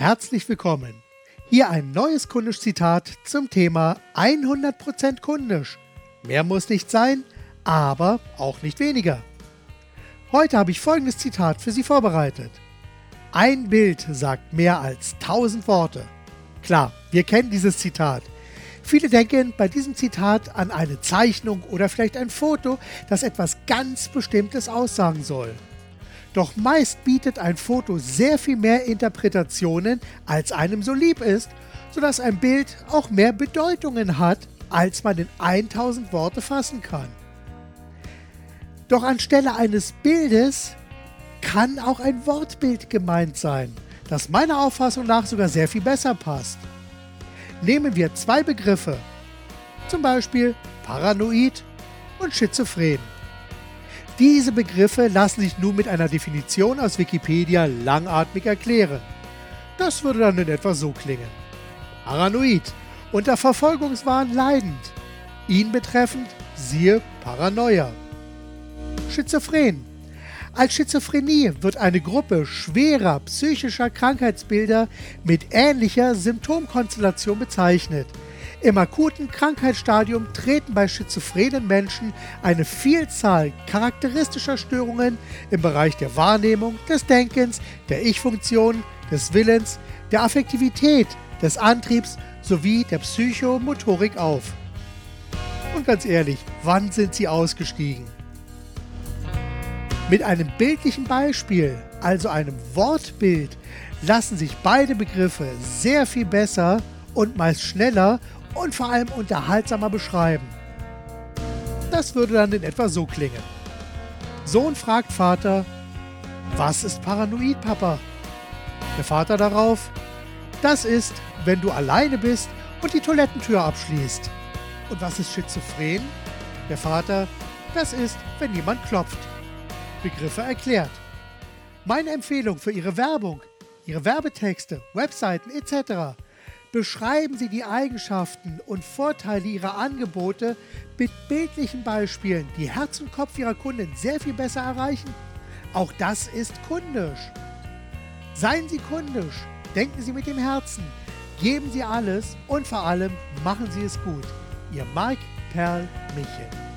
Herzlich willkommen. Hier ein neues Kundisch-Zitat zum Thema 100% kundisch. Mehr muss nicht sein, aber auch nicht weniger. Heute habe ich folgendes Zitat für Sie vorbereitet. Ein Bild sagt mehr als 1000 Worte. Klar, wir kennen dieses Zitat. Viele denken bei diesem Zitat an eine Zeichnung oder vielleicht ein Foto, das etwas ganz Bestimmtes aussagen soll. Doch meist bietet ein Foto sehr viel mehr Interpretationen, als einem so lieb ist, sodass ein Bild auch mehr Bedeutungen hat, als man in 1000 Worte fassen kann. Doch anstelle eines Bildes kann auch ein Wortbild gemeint sein, das meiner Auffassung nach sogar sehr viel besser passt. Nehmen wir zwei Begriffe, zum Beispiel paranoid und schizophren. Diese Begriffe lassen sich nun mit einer Definition aus Wikipedia langatmig erklären. Das würde dann in etwa so klingen. Paranoid, unter Verfolgungswahn leidend. Ihn betreffend, siehe Paranoia. Schizophren. Als Schizophrenie wird eine Gruppe schwerer psychischer Krankheitsbilder mit ähnlicher Symptomkonstellation bezeichnet – im akuten Krankheitsstadium treten bei schizophrenen Menschen eine Vielzahl charakteristischer Störungen im Bereich der Wahrnehmung, des Denkens, der Ich-Funktion, des Willens, der Affektivität, des Antriebs sowie der Psychomotorik auf. Und ganz ehrlich, wann sind sie ausgestiegen? Mit einem bildlichen Beispiel, also einem Wortbild, lassen sich beide Begriffe sehr viel besser und meist schneller und vor allem unterhaltsamer beschreiben. Das würde dann in etwa so klingen. Sohn fragt Vater, was ist paranoid, Papa? Der Vater darauf, das ist, wenn du alleine bist und die Toilettentür abschließt. Und was ist schizophren? Der Vater, das ist, wenn jemand klopft. Begriffe erklärt. Meine Empfehlung für Ihre Werbung, Ihre Werbetexte, Webseiten etc beschreiben Sie die Eigenschaften und Vorteile Ihrer Angebote mit bildlichen Beispielen, die Herz und Kopf Ihrer Kunden sehr viel besser erreichen. Auch das ist kundisch. Seien Sie kundisch, denken Sie mit dem Herzen, geben Sie alles und vor allem machen Sie es gut. Ihr Mike Perl Michel.